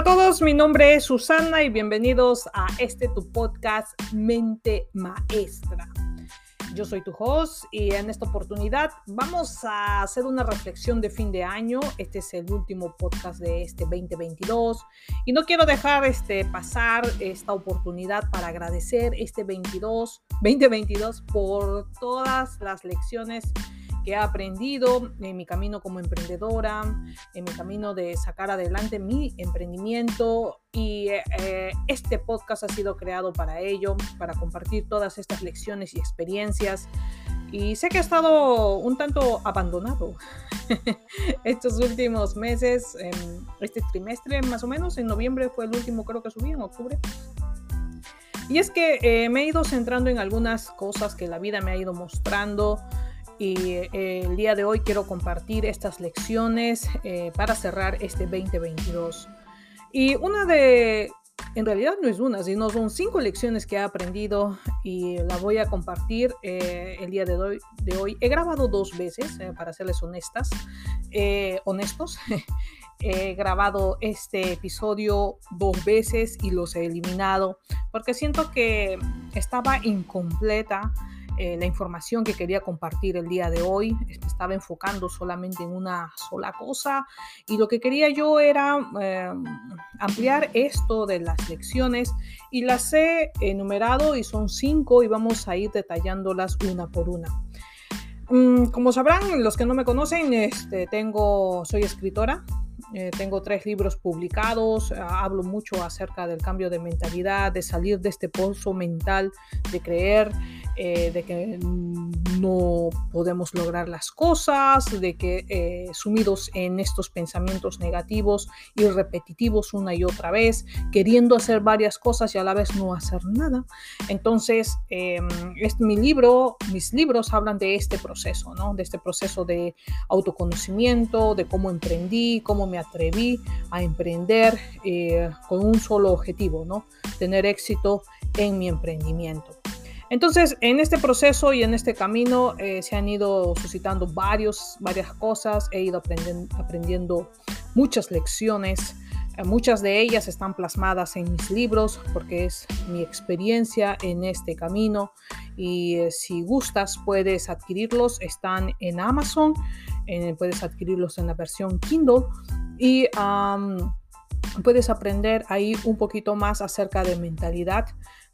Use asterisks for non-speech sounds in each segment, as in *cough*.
Hola a todos, mi nombre es Susana y bienvenidos a este tu podcast Mente Maestra. Yo soy tu host y en esta oportunidad vamos a hacer una reflexión de fin de año. Este es el último podcast de este 2022 y no quiero dejar este pasar esta oportunidad para agradecer este 22 2022 por todas las lecciones que he aprendido en mi camino como emprendedora, en mi camino de sacar adelante mi emprendimiento y eh, este podcast ha sido creado para ello, para compartir todas estas lecciones y experiencias. Y sé que ha estado un tanto abandonado *laughs* estos últimos meses, en este trimestre más o menos, en noviembre fue el último creo que subí, en octubre. Y es que eh, me he ido centrando en algunas cosas que la vida me ha ido mostrando, y eh, el día de hoy quiero compartir estas lecciones eh, para cerrar este 2022. Y una de, en realidad no es una, sino son cinco lecciones que he aprendido y la voy a compartir eh, el día de hoy, de hoy. He grabado dos veces, para serles honestas, honestos. *laughs* he grabado este episodio dos veces y los he eliminado porque siento que estaba incompleta eh, la información que quería compartir el día de hoy. Estaba enfocando solamente en una sola cosa y lo que quería yo era em, ampliar esto de las lecciones y las he enumerado y son cinco y vamos a ir detallándolas una por una. Mm, como sabrán, los que no me conocen, este, tengo, soy escritora, eh, tengo tres libros publicados, hablo mucho acerca del cambio de mentalidad, de salir de este pozo mental, de creer eh, de que no podemos lograr las cosas, de que eh, sumidos en estos pensamientos negativos y repetitivos una y otra vez, queriendo hacer varias cosas y a la vez no hacer nada. Entonces, eh, mi libro, mis libros hablan de este proceso, ¿no? De este proceso de autoconocimiento, de cómo emprendí, cómo me atreví a emprender con un solo objetivo, ¿no? Tener éxito en mi emprendimiento. Entonces, en este proceso y en este camino eh, se han ido suscitando varios, varias cosas, he ido aprendiendo, muchas lecciones, eh, muchas de ellas están plasmadas en mis libros porque es mi experiencia en este camino. Y eh, si gustas puedes adquirirlos, están en Amazon, puedes adquirirlos en la versión Kindle. Y puedes aprender ahí un poquito más acerca de mentalidad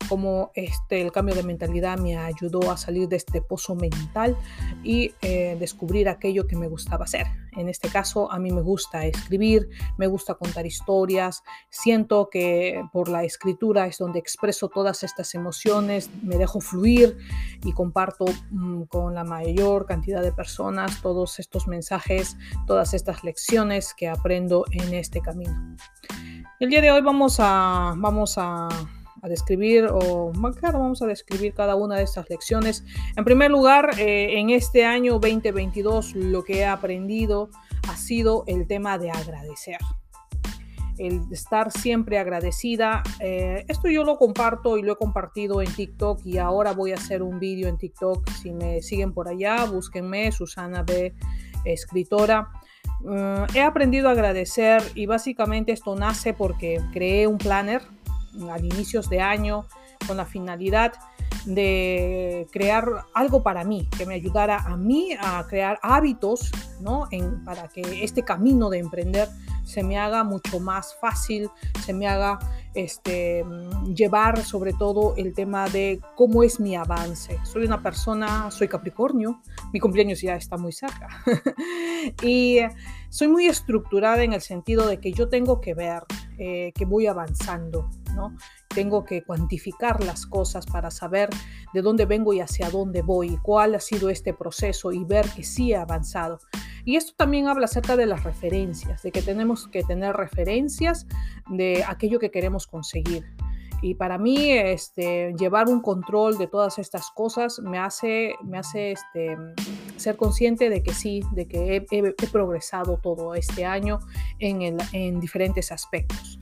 cómo este, el cambio de mentalidad me ayudó a salir de este pozo mental y eh, descubrir aquello que me gustaba hacer. En este caso, a mí me gusta escribir, me gusta contar historias, siento que por la escritura es donde expreso todas estas emociones, me dejo fluir y comparto mm, con la mayor cantidad de personas todos estos mensajes, todas estas lecciones que aprendo en este camino. El día de hoy vamos a, vamos a a describir, o claro, vamos a describir cada una de estas lecciones. En primer lugar, eh, en este año 2022 lo que he aprendido ha sido el tema de agradecer. El estar siempre agradecida. Eh, esto yo lo comparto y lo he compartido en TikTok y ahora voy a hacer un vídeo en TikTok. Si me siguen por allá, búsquenme, Susana B, escritora. Mm, he aprendido a agradecer y básicamente esto nace porque creé un planner a inicios de año con la finalidad de crear algo para mí, que me ayudara a mí a crear hábitos, ¿no? Para que este camino de emprender se me haga mucho más fácil, se me haga este, llevar sobre todo el tema de cómo es mi avance. Soy una persona, soy Capricornio, mi cumpleaños ya está muy cerca. *laughs* y soy muy estructurada en el sentido de que yo tengo que ver eh, que voy avanzando, ¿no? Tengo que cuantificar las cosas para saber de dónde vengo y hacia dónde voy, cuál ha sido este proceso y ver que sí he avanzado. Y esto también habla acerca de las referencias, de que tenemos que tener referencias de aquello que queremos conseguir. Y para mí, este, llevar un control de todas estas cosas me hace, me hace este, ser consciente de que sí, de que he, progresado todo este año en, en diferentes aspectos.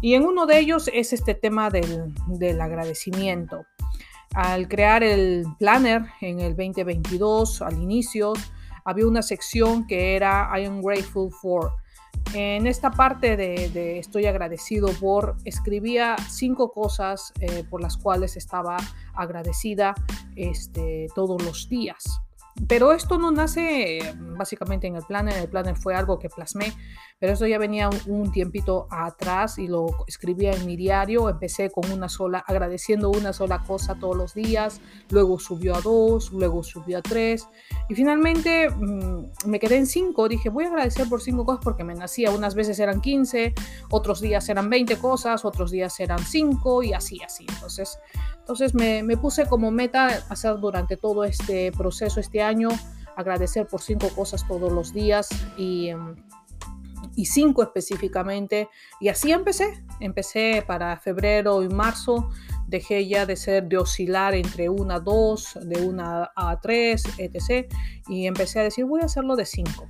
Y en uno de ellos es este tema del, agradecimiento. Al crear el planner en el 2022, al inicio, había una sección que era I am grateful for. En esta parte de, estoy agradecido por, escribía cinco cosas eh, por las cuales estaba agradecida este, todos los días. Pero esto no nace básicamente en el planner, el planner fue algo que plasmé, pero esto ya venía un, tiempito atrás y lo escribía en mi diario, empecé con una sola, agradeciendo una sola cosa todos los días, luego subió a dos, luego subió a tres y finalmente mm, me quedé en cinco, dije voy a agradecer por cinco cosas porque me nacía, unas veces eran 15, otros días eran 20 cosas, otros días eran cinco y así, así. Entonces, entonces me, me puse como meta hacer durante todo este proceso, este año, agradecer por cinco cosas todos los días y, em, y cinco específicamente. Y así empecé. Empecé para febrero y marzo. Dejé ya de ser de oscilar entre una, dos, de una a tres, etc. Y empecé a decir, voy a hacerlo de cinco.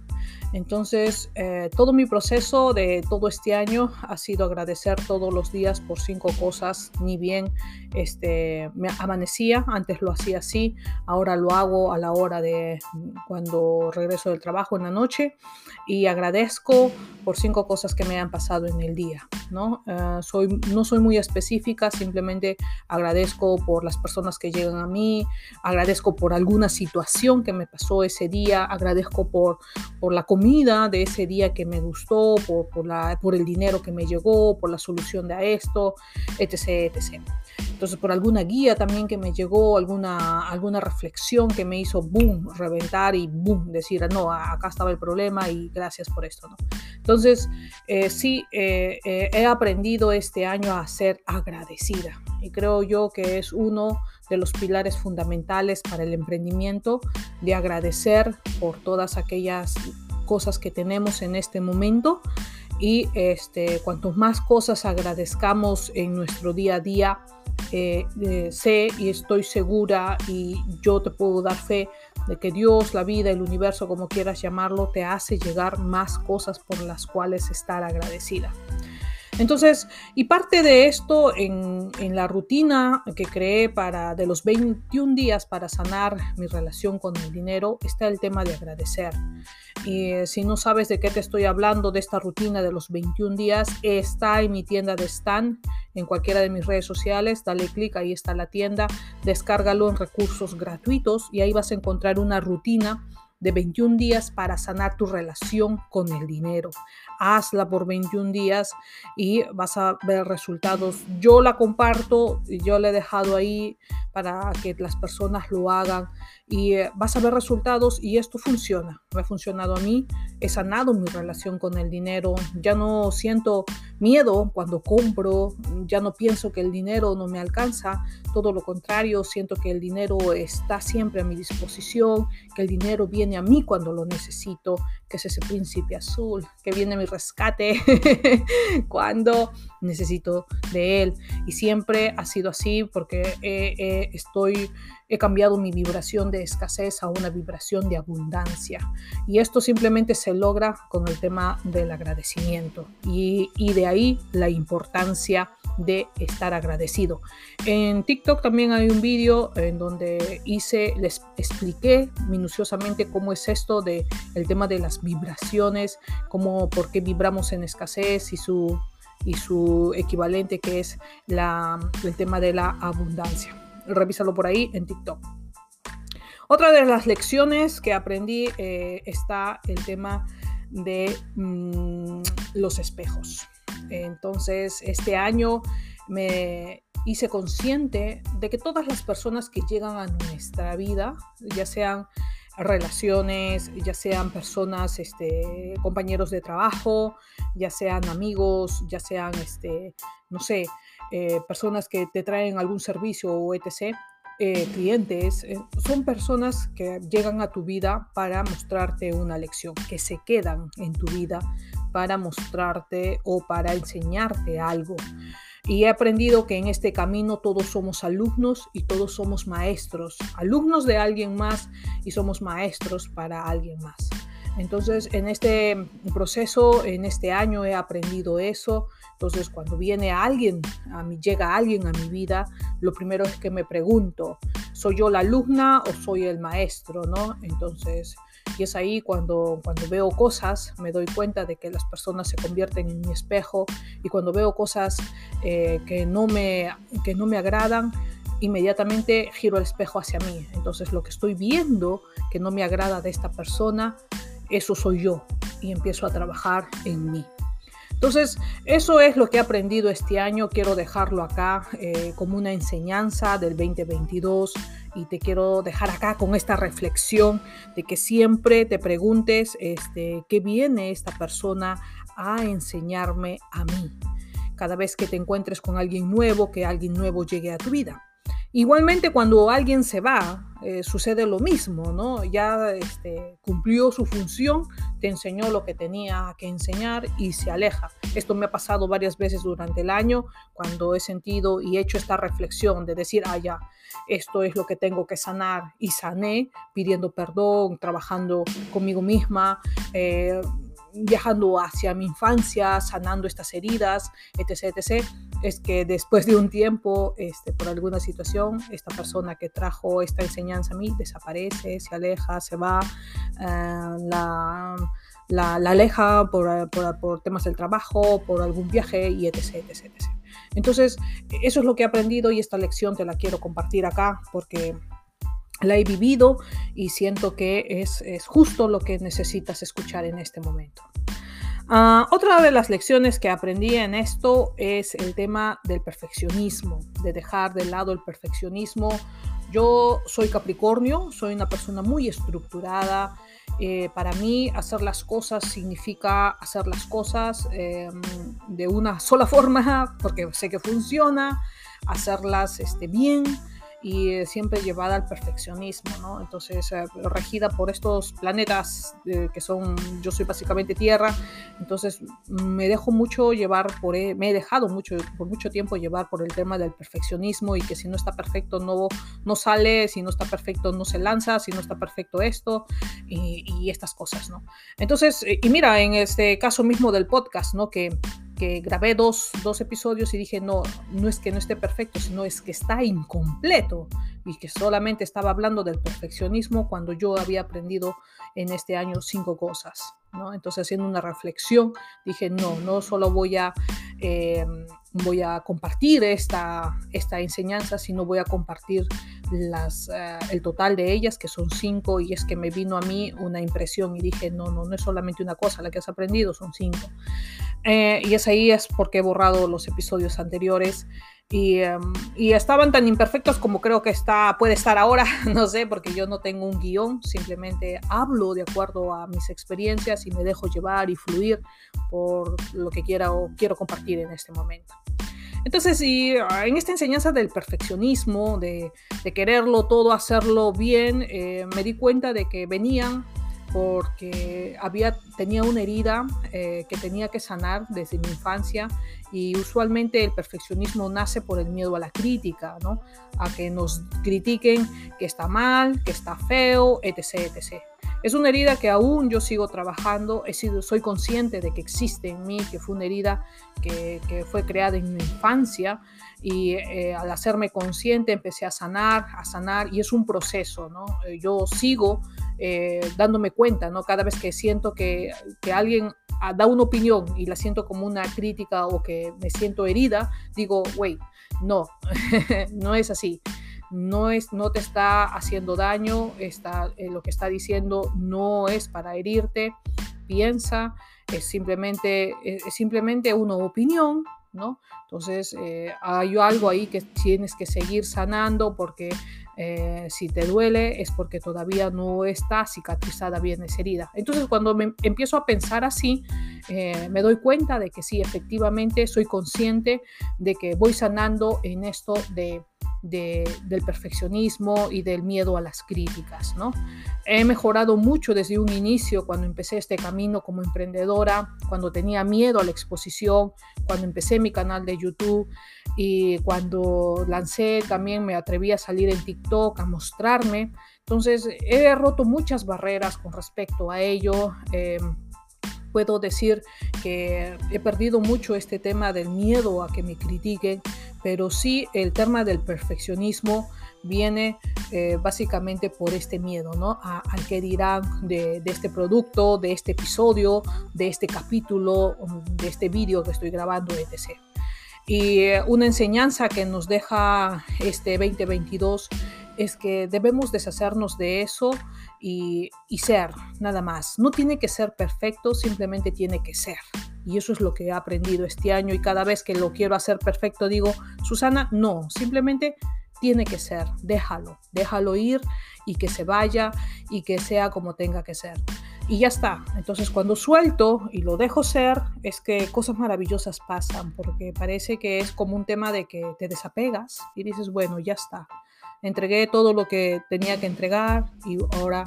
Entonces, eh, todo mi proceso de todo este año ha sido agradecer todos los días por cinco cosas, ni bien este, me amanecía, antes lo hacía así, ahora lo hago a la hora de cuando regreso del trabajo en la noche y agradezco por cinco cosas que me han pasado en el día. ¿no? Eh, soy, no soy muy específica, simplemente agradezco por las personas que llegan a mí, agradezco por alguna situación que me pasó ese día, agradezco por, por la comida de ese día que me gustó, por, por, la, por el dinero que me llegó, por la solución de esto, etc. etc. Entonces, por alguna guía también que me llegó, alguna, alguna reflexión que me hizo, boom, reventar y boom, decir, no, acá estaba el problema y gracias por esto, ¿no? Entonces, eh, sí, eh, eh, he aprendido este año a ser agradecida y creo yo que es uno de los pilares fundamentales para el emprendimiento, de agradecer por todas aquellas cosas que tenemos en este momento y este, cuanto más cosas agradezcamos en nuestro día a día, eh, sé y estoy segura y yo te puedo dar fe de que Dios, la vida, el universo, como quieras llamarlo, te hace llegar más cosas por las cuales estar agradecida. Entonces, y parte de esto en, la rutina que creé para de los 21 días para sanar mi relación con el dinero está el tema de agradecer. Y eh, si no sabes de qué te estoy hablando de esta rutina de los 21 días, está en mi tienda de Stan, en cualquiera de mis redes sociales, dale clic, ahí está la tienda, descárgalo en recursos gratuitos y ahí vas a encontrar una rutina de 21 días para sanar tu relación con el dinero. Hazla por 21 días y vas a ver resultados. Yo la comparto, yo la he dejado ahí para que las personas lo hagan y eh, vas a ver resultados y esto funciona. Me ha funcionado a mí, he sanado mi relación con el dinero, ya no siento miedo cuando compro, ya no pienso que el dinero no me alcanza, todo lo contrario, siento que el dinero está siempre a mi disposición, que el dinero viene a mí cuando lo necesito, que es ese príncipe azul, que viene mi rescate *laughs* cuando necesito de él. Y siempre ha sido así porque estoy, he cambiado mi vibración de escasez a una vibración de abundancia. Y esto simplemente se logra con el tema del agradecimiento. Y, de ahí la importancia de estar agradecido. En TikTok también hay un vídeo en donde hice, les expliqué minuciosamente cómo es esto de el tema de las vibraciones, cómo, por qué vibramos en escasez y su, y su equivalente que es la, el tema de la abundancia. Revísalo por ahí en TikTok. Otra de las lecciones que aprendí eh, está el tema de mm, los espejos. Entonces, este año me hice consciente de que todas las personas que llegan a nuestra vida, ya sean relaciones, ya sean personas, este, compañeros de trabajo, ya sean amigos, ya sean, este, no sé, eh, personas que te traen algún servicio o etc., eh, clientes, eh, son personas que llegan a tu vida para mostrarte una lección, que se quedan en tu vida para mostrarte o para enseñarte algo. Y he aprendido que en este camino todos somos alumnos y todos somos maestros, alumnos de alguien más y somos maestros para alguien más. Entonces, en este proceso, en este año he aprendido eso. Entonces, cuando viene alguien, a mí llega alguien a mi vida, lo primero es que me pregunto, ¿soy yo la alumna o soy el maestro? ¿no? Entonces, y es ahí cuando, cuando veo cosas, me doy cuenta de que las personas se convierten en mi espejo y cuando veo cosas eh, que, no me, que no me agradan, inmediatamente giro el espejo hacia mí. Entonces lo que estoy viendo que no me agrada de esta persona, eso soy yo y empiezo a trabajar en mí. Entonces, eso es lo que he aprendido este año. Quiero dejarlo acá eh, como una enseñanza del 2022 y te quiero dejar acá con esta reflexión de que siempre te preguntes este, qué viene esta persona a enseñarme a mí. Cada vez que te encuentres con alguien nuevo, que alguien nuevo llegue a tu vida. Igualmente cuando alguien se va, eh, sucede lo mismo, ¿no? Ya este, cumplió su función, te enseñó lo que tenía que enseñar y se aleja. Esto me ha pasado varias veces durante el año cuando he sentido y hecho esta reflexión de decir, ah, ya, esto es lo que tengo que sanar y sané pidiendo perdón, trabajando conmigo misma. Eh, viajando hacia mi infancia, sanando estas heridas, etc., etc., es que después de un tiempo, este, por alguna situación, esta persona que trajo esta enseñanza a mí desaparece, se aleja, se va, eh, la, aleja por, temas del trabajo, por algún viaje y etc., etc. Entonces, eso es lo que he aprendido y esta lección te la quiero compartir acá porque la he vivido y siento que es, justo lo que necesitas escuchar en este momento. Ah, otra de las lecciones que aprendí en esto es el tema del perfeccionismo, de dejar de lado el perfeccionismo. Yo soy Capricornio, soy una persona muy estructurada. Eh, para mí hacer las cosas significa hacer las cosas em, de una sola forma, *laughs* porque sé que funciona, hacerlas este, bien y eh, siempre llevada al perfeccionismo, ¿no? Entonces, eh, regida por estos planetas eh, que son, yo soy básicamente Tierra, entonces me dejo mucho llevar por, e, me he dejado mucho, por mucho tiempo llevar por el tema del perfeccionismo y que si no está perfecto no, no sale, si no está perfecto no se lanza, si no está perfecto esto y, y estas cosas, ¿no? Entonces, y mira, en este caso mismo del podcast, ¿no? Que que grabé dos, dos, episodios y dije, no, no es que no esté perfecto, sino es que está incompleto y que solamente estaba hablando del perfeccionismo cuando yo había aprendido en este año cinco cosas. ¿No? Entonces, haciendo una reflexión, dije, no, no solo voy a, eh, voy a compartir esta, esta enseñanza, sino voy a compartir las, eh, el total de ellas, que son cinco, y es que me vino a mí una impresión y dije, no, no, no es solamente una cosa la que has aprendido, son cinco. Eh, y es ahí es porque he borrado los episodios anteriores y, em, y, estaban tan imperfectos como creo que está, puede estar ahora, *laughs* no sé, porque yo no tengo un guion, simplemente hablo de acuerdo a mis experiencias y me dejo llevar y fluir por lo que quiera o quiero compartir en este momento. Entonces, y ah, en esta enseñanza del perfeccionismo, de, de quererlo todo, hacerlo bien, eh, me di cuenta de que venían porque había, tenía una herida eh, que tenía que sanar desde mi infancia y usualmente el perfeccionismo nace por el miedo a la crítica, ¿no? a que nos critiquen que está mal, que está feo, etc. etc. Es una herida que aún yo sigo trabajando, he sido, soy consciente de que existe en mí, que fue una herida que, fue creada en mi infancia y eh, al hacerme consciente empecé a sanar, a sanar y es un proceso, ¿no? Eh, yo sigo eh, dándome cuenta, ¿no? Cada vez que siento que, que alguien ah, da una opinión y la siento como una crítica o que me siento herida, digo, wait, no, *laughs* no es así. No, es, no te está haciendo daño, está, lo que está diciendo no es para herirte, piensa, es simplemente, es simplemente una opinión ¿no? Entonces, eh, hay algo ahí que tienes que seguir sanando porque eh, si te duele es porque todavía no está cicatrizada bien esa herida. Entonces, cuando empiezo a pensar así, eh, me doy cuenta de que sí, efectivamente, soy consciente de que voy sanando en esto de del perfeccionismo y del miedo a las críticas. ¿no? He mejorado mucho desde un inicio cuando empecé este camino como emprendedora, cuando tenía miedo a la exposición, cuando empecé mi canal de YouTube y cuando lancé también me atreví a salir en TikTok a mostrarme Entonces, he roto muchas barreras con respecto a ello. Em, puedo decir que he perdido mucho este tema del miedo a que me critiquen, pero sí el tema del perfeccionismo viene eh, básicamente por este miedo, ¿no? al que dirán de, este producto, de este episodio, de este capítulo, de este vídeo que estoy grabando, etc. Y eh, una enseñanza que nos deja este 2022 es que debemos deshacernos de eso y, ser, nada más. No tiene que ser perfecto, simplemente tiene que ser. Y eso es lo que he aprendido este año y cada vez que lo quiero hacer perfecto digo, Susana, no, simplemente tiene que ser, déjalo, déjalo ir y que se vaya y que sea como tenga que ser. Y ya está. Entonces cuando suelto y lo dejo ser, es que cosas maravillosas pasan, porque parece que es como un tema de que te desapegas y dices, bueno, ya está entregué todo lo que tenía que entregar y ahora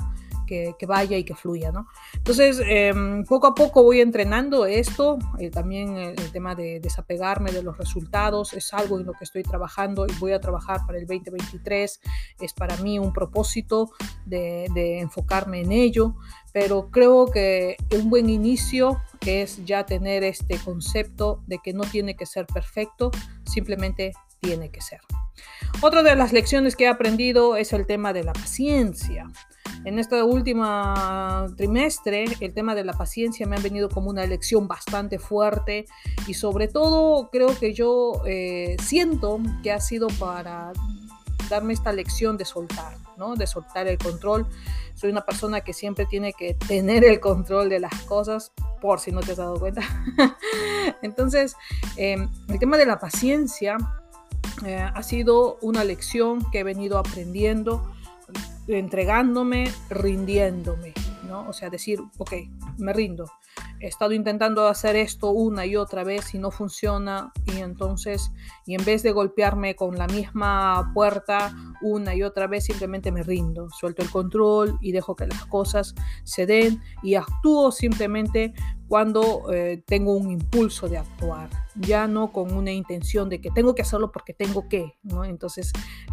que, vaya y que fluya, ¿no? Entonces, em, poco a poco voy entrenando esto, eh, también el, tema de desapegarme de los resultados es algo en lo que estoy trabajando y voy a trabajar para el 2023, es para mí un propósito de, de enfocarme en ello, pero creo que un buen inicio es ya tener este concepto de que no tiene que ser perfecto, simplemente tiene que ser. Otra de las lecciones que he aprendido es el tema de la paciencia. En este último trimestre, el tema de la paciencia me ha venido como una lección bastante fuerte y sobre todo creo que yo eh, siento que ha sido para darme esta lección de soltar, ¿no? de soltar el control. Soy una persona que siempre tiene que tener el control de las cosas, por si no te has dado cuenta. *laughs* Entonces, em, el tema de la paciencia eh, ha sido una lección que he venido aprendiendo, entregándome, rindiéndome, ¿no? O sea, decir, ok, me rindo. He estado intentando hacer esto una y otra vez y no funciona y entonces, y en vez de golpearme con la misma puerta una y otra vez, simplemente me rindo, suelto el control y dejo que las cosas se den y actúo simplemente cuando eh, tengo un impulso de actuar, ya no con una intención de que tengo que hacerlo porque tengo que, ¿no? Entonces,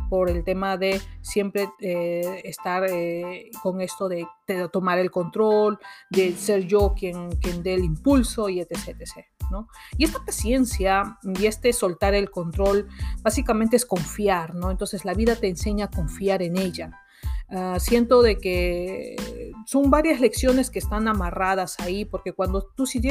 por el tema de siempre eh, estar eh, con esto de, tomar el control, de ser yo quien, quien dé el impulso y etc, etc, ¿no? Y esta paciencia y este soltar el control básicamente es confiar, ¿no? Entonces la vida te enseña a confiar en ella. Ah, siento de que son varias lecciones que están amarradas ahí, porque cuando tú si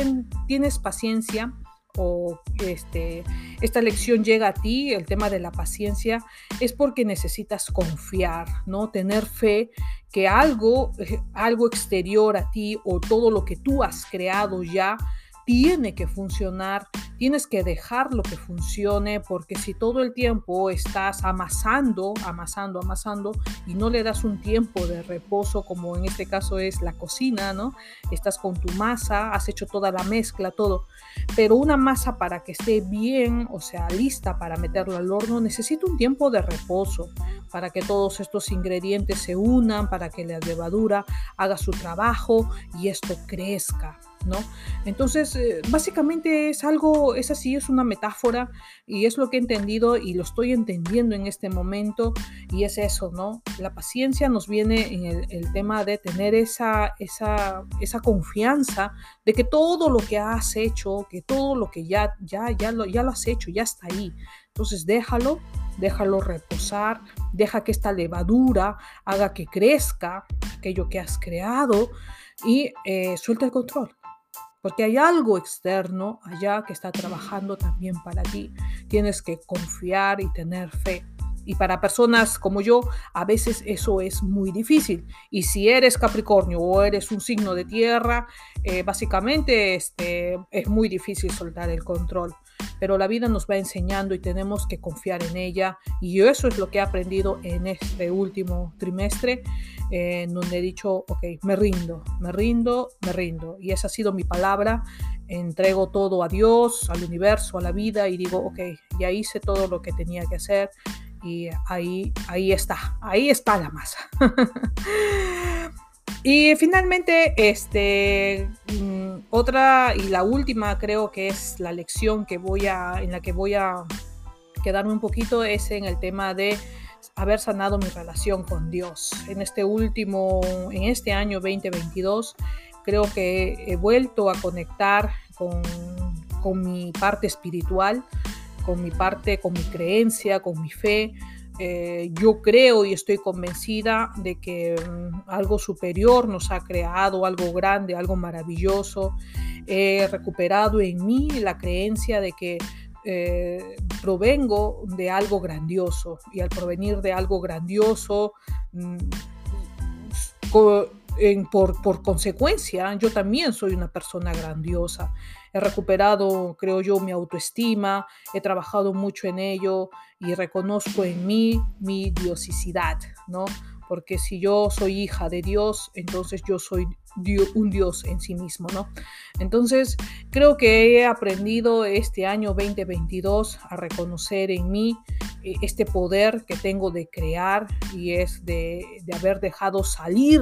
tienes paciencia o este, esta lección llega a ti, el tema de la paciencia, es porque necesitas confiar, ¿no? Tener fe que algo, eh, algo exterior a ti o todo lo que tú has creado ya tiene que funcionar, tienes que dejarlo que funcione, porque si todo el tiempo estás amasando, amasando, amasando y no le das un tiempo de reposo, como en este caso es la cocina, ¿no? Estás con tu masa, has hecho toda la mezcla, todo, pero una masa para que esté bien, o sea, lista para meterla al horno, necesita un tiempo de reposo para que todos estos ingredientes se unan, para que la levadura haga su trabajo y esto crezca. ¿No? Entonces, eh, básicamente es algo, es así, es una metáfora y es lo que he entendido y lo estoy entendiendo en este momento y es eso, ¿no? La paciencia nos viene en el, tema de tener esa, esa, esa, confianza de que todo lo que has hecho, que todo lo que ya, ya, ya, lo, ya lo has hecho, ya está ahí. Entonces, déjalo, déjalo reposar, deja que esta levadura haga que crezca aquello que has creado y eh, suelta el control porque hay algo externo allá que está trabajando también para ti. Tienes que confiar y tener fe. Y para personas como yo, a veces eso es muy difícil. Y si eres Capricornio o eres un signo de tierra, eh, básicamente este, es muy difícil soltar el control. Pero la vida nos va enseñando y tenemos que confiar en ella. Y eso es lo que he aprendido en este último trimestre, eh, en donde he dicho, ok, me rindo, me rindo, me rindo. Y esa ha sido mi palabra. Entrego todo a Dios, al universo, a la vida y digo, ok, ya hice todo lo que tenía que hacer y ahí, ahí está, ahí está la masa. *laughs* y finalmente, este, mm, otra y la última creo que es la lección que voy a, en la que voy a quedarme un poquito es en el tema de haber sanado mi relación con Dios. En este último, en este año 2022, creo que he vuelto a conectar con, con mi parte espiritual, con mi parte, con mi creencia, con mi fe. Eh, yo creo y estoy convencida de que mm, algo superior nos ha creado, algo grande, algo maravilloso. He recuperado en mí la creencia de que eh, provengo de algo grandioso y al provenir de algo grandioso, mm, por, por, consecuencia, yo también soy una persona grandiosa. He recuperado, creo yo, mi autoestima, he trabajado mucho en ello y reconozco en mí mi diosicidad, ¿no? Porque si yo soy hija de Dios, entonces yo soy un Dios en sí mismo, ¿no? Entonces, creo que he aprendido este año 2022 a reconocer en mí eh, este poder que tengo de crear y es de, de haber dejado salir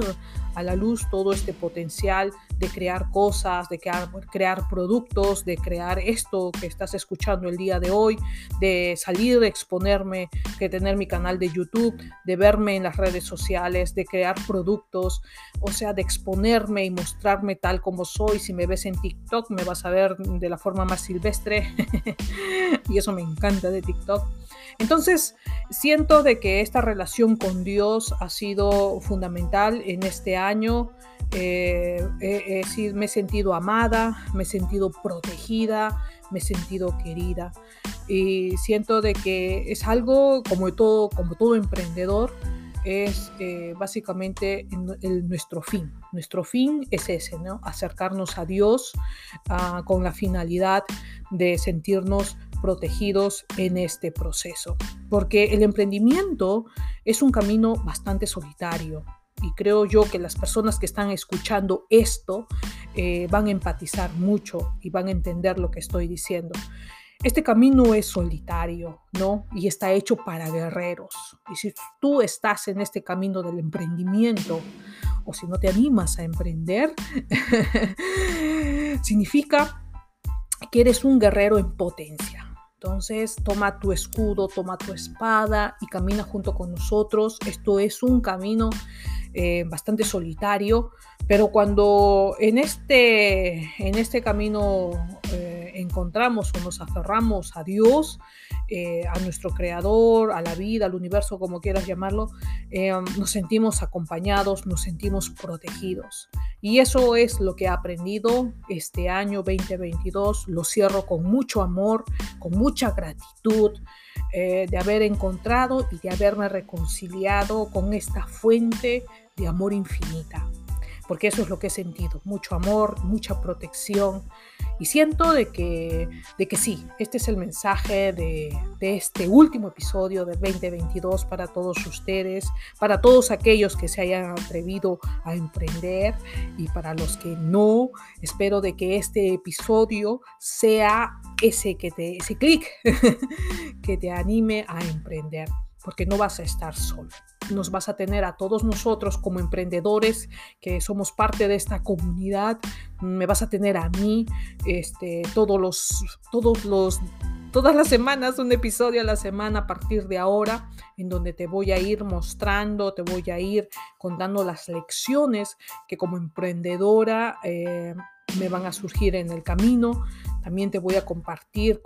a la luz todo este potencial de crear cosas, de crear, productos, de crear esto que estás escuchando el día de hoy, de salir, de exponerme, de tener mi canal de YouTube, de verme en las redes sociales, de crear productos, o sea, de exponerme y mostrarme tal como soy. Si me ves en TikTok, me vas a ver de la forma más silvestre *laughs* y eso me encanta de TikTok. Entonces, siento de que esta relación con Dios ha sido fundamental en este año. Eh, me he sentido amada, me he sentido protegida, me he sentido querida. Y siento de que es algo como todo, como todo emprendedor, es eh, básicamente nuestro fin. Nuestro fin es ese, ¿no? Acercarnos a Dios ah, con la finalidad de sentirnos protegidos en este proceso. Porque el emprendimiento es un camino bastante solitario. Y creo yo que las personas que están escuchando esto eh, van a empatizar mucho y van a entender lo que estoy diciendo. Este camino es solitario, ¿no? Y está hecho para guerreros. Y si tú estás en este camino del emprendimiento o si no te animas a emprender, *laughs* significa que eres un guerrero en potencia. Entonces, toma tu escudo, toma tu espada y camina junto con nosotros. Esto es un camino eh, bastante solitario, pero cuando en este, en este camino eh, encontramos o nos aferramos a Dios, eh, a nuestro creador, a la vida, al universo, como quieras llamarlo, nos sentimos acompañados, nos sentimos protegidos. Y eso es lo que he aprendido este año 2022. Lo cierro con mucho amor, con mucha gratitud. de haber encontrado y de haberme reconciliado con esta fuente de amor infinita, porque eso es lo que he sentido, mucho amor, mucha protección, y siento de que, de que sí, este es el mensaje de, de este último episodio de 2022 para todos ustedes, para todos aquellos que se hayan atrevido a emprender y para los que no, espero de que este episodio sea ese que ese clic *laughs* que te anime a emprender, porque no vas a estar solo nos vas a tener a todos nosotros como emprendedores que somos parte de esta comunidad, me vas a tener a mí, este, todos los, todos los, todas las semanas, un episodio a la semana a partir de ahora, en donde te voy a ir mostrando, te voy a ir contando las lecciones que como emprendedora eh, me van a surgir en el camino. También te voy a compartir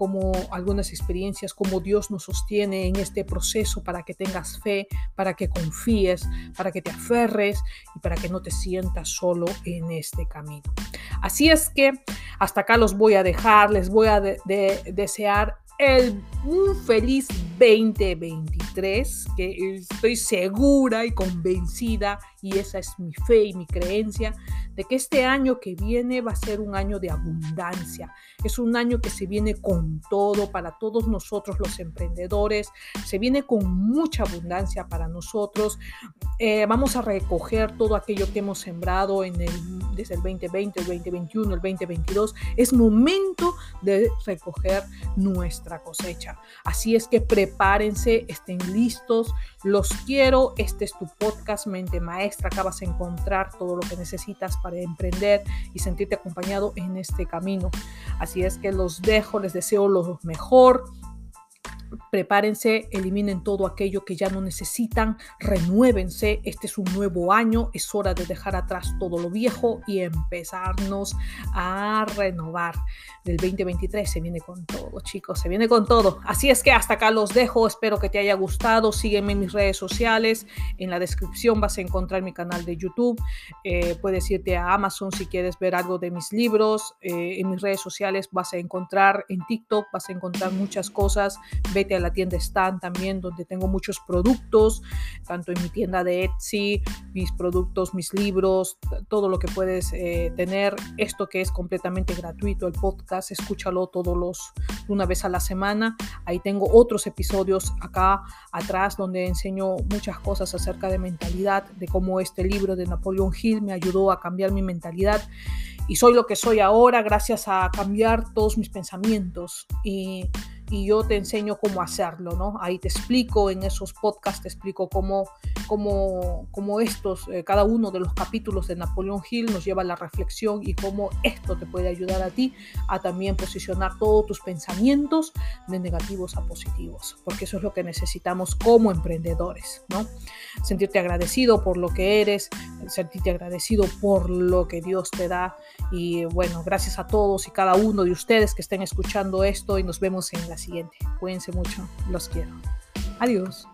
algunas experiencias, cómo Dios nos sostiene en este proceso para que tengas fe, para que confíes, para que te aferres y para que no te sientas solo en este camino. Así es que hasta acá los voy a dejar, les voy a desear el, un feliz 2023, que estoy segura y convencida, y esa es mi fe y mi creencia, de que este año que viene va a ser un año de abundancia. Es un año que se viene con todo para todos nosotros los emprendedores, se viene con mucha abundancia para nosotros. Eh, vamos a recoger todo aquello que hemos sembrado en el, desde el 2020, el 2021, el 2022. Es momento de recoger nuestra cosecha. Así es que prepárense, estén listos. Los quiero. Este es tu podcast Mente Maestra. Acá vas a encontrar todo lo que necesitas para emprender y sentirte acompañado en este camino. Así es que los dejo, les deseo lo mejor. Prepárense, eliminen todo aquello que ya no necesitan, renuévense, este es un nuevo año, es hora de dejar atrás todo lo viejo y empezarnos a renovar. Del 2023 se viene con todo, chicos, se viene con todo. Así es que hasta acá los dejo, espero que te haya gustado, sígueme en mis redes sociales, en la descripción vas a encontrar mi canal de YouTube, eh, puedes irte a Amazon si quieres ver algo de mis libros, eh, en mis redes sociales vas a encontrar, en TikTok vas a encontrar muchas cosas, vete a la tienda Stan también, donde tengo muchos productos, tanto en mi tienda de Etsy, mis productos, mis libros, todo lo que puedes eh, tener. Esto que es completamente gratuito, el podcast, escúchalo todos los, una vez a la semana. Ahí tengo otros episodios acá atrás donde enseño muchas cosas acerca de mentalidad, de cómo este libro de Napoleón Hill me ayudó a cambiar mi mentalidad y soy lo que soy ahora gracias a cambiar todos mis pensamientos y y yo te enseño cómo hacerlo, ¿no? Ahí te explico, en esos podcasts te explico cómo, cómo, cómo estos, eh, cada uno de los capítulos de Napoleón Hill nos lleva a la reflexión y cómo esto te puede ayudar a ti a también posicionar todos tus pensamientos de negativos a positivos, porque eso es lo que necesitamos como emprendedores, ¿no? Sentirte agradecido por lo que eres, sentirte agradecido por lo que Dios te da y bueno, gracias a todos y cada uno de ustedes que estén escuchando esto y nos vemos en la siguiente. Cuídense mucho, los quiero. Adiós.